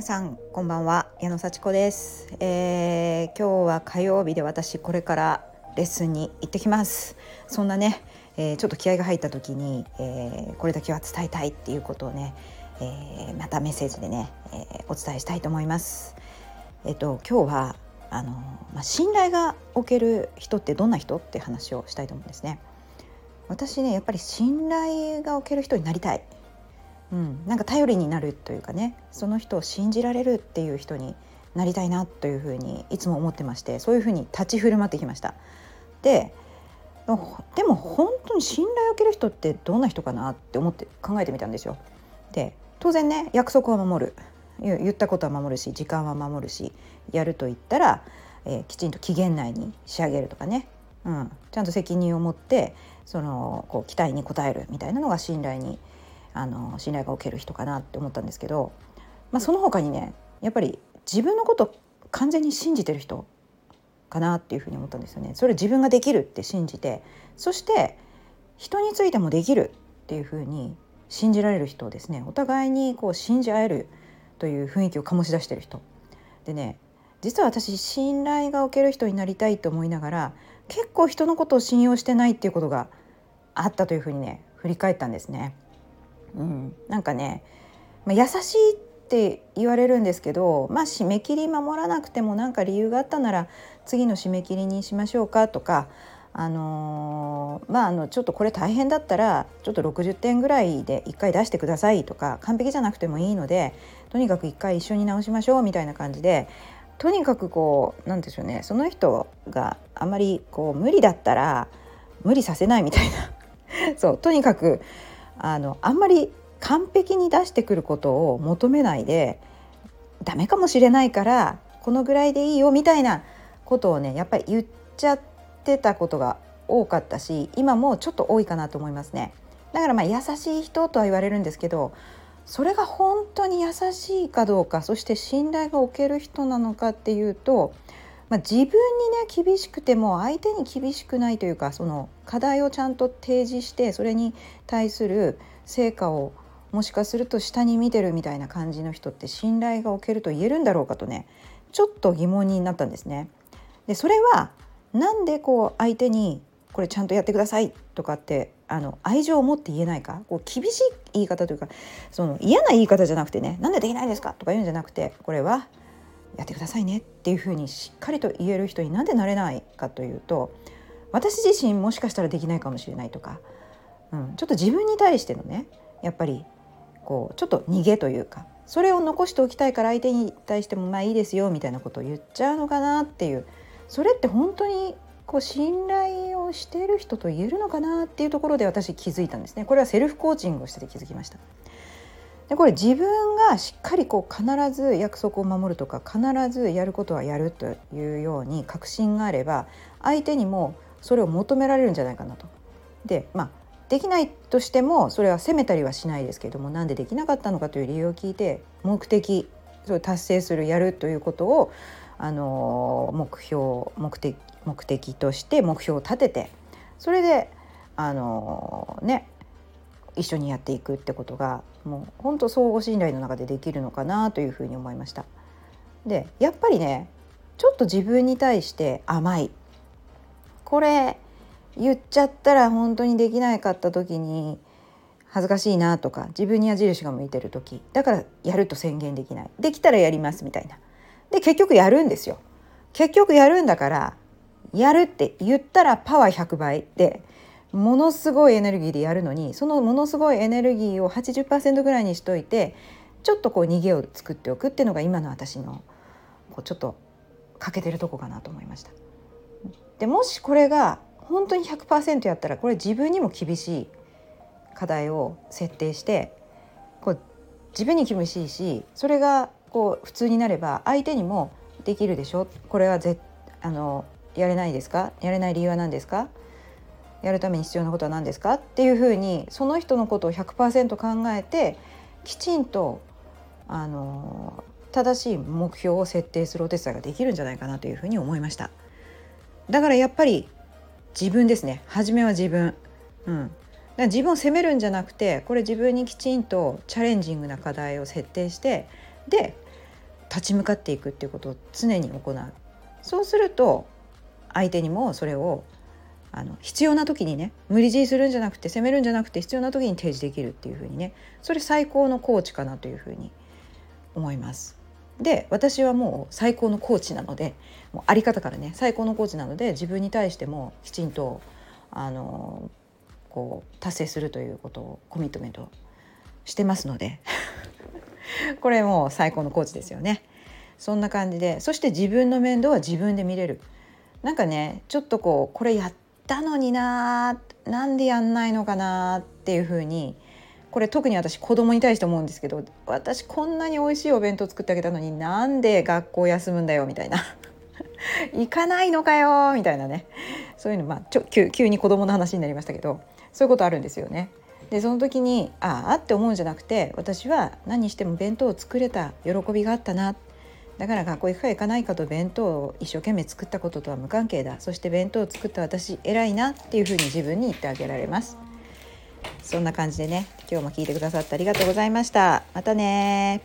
皆さんこんばんは。矢野幸子です、えー、今日は火曜日で私これからレッスンに行ってきます。そんなね、えー、ちょっと気合が入った時に、えー、これだけは伝えたいっていうことをね、えまたメッセージでね、えお伝えしたいと思います。えっ、と今日はあのまあ、信頼がおける人ってどんな人って話をしたいと思うんですね。私ねやっぱり信頼がおける人になりたい。うん、なんか頼りになるというかねその人を信じられるっていう人になりたいなというふうにいつも思ってましてそういうふうに立ち振る舞ってきました。ででも本当に信頼を受ける人ってどんな人かなって思って考えてみたんですよ。で当然ね約束は守る言ったことは守るし時間は守るしやると言ったら、えー、きちんと期限内に仕上げるとかね、うん、ちゃんと責任を持ってそのこう期待に応えるみたいなのが信頼にあの信頼がおける人かなって思ったんですけど、まあ、その他にねやっぱり自分のこと完全に信じてる人かなっていうふうに思ったんですよね。それ自分ができるって信じてそして人についてもできるっていうふうに信じられる人ですねお互いにこう信じ合えるという雰囲気を醸し出してる人でね実は私信頼がおける人になりたいと思いながら結構人のことを信用してないっていうことがあったというふうにね振り返ったんですね。うん、なんかね、まあ、優しいって言われるんですけど、まあ、締め切り守らなくても何か理由があったなら次の締め切りにしましょうかとか、あのー、まあ、あのちょっとこれ大変だったらちょっと60点ぐらいで1回出してくださいとか完璧じゃなくてもいいのでとにかく1回一緒に直しましょうみたいな感じでとにかくこうなんでしょうねその人があまりこう無理だったら無理させないみたいな。そうとにかくあのあんまり完璧に出してくることを求めないでダメかもしれないからこのぐらいでいいよみたいなことをねやっぱり言っちゃってたことが多かったし今もちょっと多いかなと思いますね。だからまあ優しい人とは言われるんですけどそれが本当に優しいかどうかそして信頼がおける人なのかっていうとまあ、自分にね厳しくても相手に厳しくないというかその課題をちゃんと提示してそれに対する成果をもしかすると下に見てるみたいな感じの人って信頼がおけると言えるんだろうかとねちょっと疑問になったんですね。でそれはなんでこう相手にこれちゃんとやってくださいとかってあの愛情を持って言えないか？こう厳しい言い方というかその嫌な言い方じゃなくてねなんでできないんですか？とか言うんじゃなくてこれはやってくださいねっていうふうにしっかりと言える人になんでなれないかというと私自身もしかしたらできないかもしれないとか、うん、ちょっと自分に対してのねやっぱりこうちょっと逃げというかそれを残しておきたいから相手に対してもまあいいですよみたいなことを言っちゃうのかなっていうそれって本当にこう信頼をしている人と言えるのかなっていうところで私気づいたんですねこれはセルフコーチングをしてて気づきました。でこれ自分がしっかりこう必ず約束を守るとか必ずやることはやるというように確信があれば相手にもそれを求められるんじゃないかなと。でまあできないとしてもそれは責めたりはしないですけれどもなんでできなかったのかという理由を聞いて目的それ達成するやるということをあの目標目的目的として目標を立ててそれであのね一緒にやっていくってことがもう本当相互信頼の中でできるのかなというふうに思いました。でやっぱりねちょっと自分に対して甘い。これ言っちゃったら本当にできなかった時に恥ずかしいなとか自分に矢印が向いてる時だからやると宣言できない。できたらやりますみたいな。で結局やるんですよ。結局やるんだからやるって言ったらパワー100倍でものすごいエネルギーでやるのにそのものすごいエネルギーを80%ぐらいにしといてちょっとこう逃げを作っておくっていうのが今の私のこうちょっと欠けてるとこかなと思いました。でもしこれが本当に100%やったらこれ自分にも厳しい課題を設定してこう自分に厳しいしそれがこう普通になれば相手にもできるでしょ？これはぜあのやれないですか？やれない理由は何ですか？やるために必要なことは何ですかっていうふうにその人のことを100%考えてきちんとあの正しい目標を設定するお手伝いができるんじゃないかなというふうに思いました。だからやっぱり自分ですね。初めは自分。うん。だから自分を責めるんじゃなくてこれ自分にきちんとチャレンジングな課題を設定してで立ち向かっていくっていうことを常に行う。そうすると相手にもそれをあの必要な時にね無理強いするんじゃなくて責めるんじゃなくて必要な時に提示できるっていうふうにねそれ最高のコーチかなというふうに思います。で私はもう最高のコーチなのでもうあり方からね最高のコーチなので自分に対してもきちんとあのこう達成するということをコミットメントしてますので これもう最高のコーチですよね。そんな感じでそして自分の面倒は自分で見れる。なんかねちょっとこうこれやったのにななんでやんないのかなっていうふうにこれ特に私子供に対して思うんですけど私こんなに美味しいお弁当作ってあげたのになんで学校休むんだよみたいな 行かないのかよみたいなねそういうのまあちょ急急に子供の話になりましたけどそういうことあるんですよね。でその時にああって思うんじゃなくて私は何しても弁当を作れた喜びがあったなだから学校行くか行かないかと弁当を一生懸命作ったこととは無関係だそして弁当を作った私偉いなっていうふうに自分に言ってあげられます。そんな感じでね今日も聞いてくださってありがとうございました。またね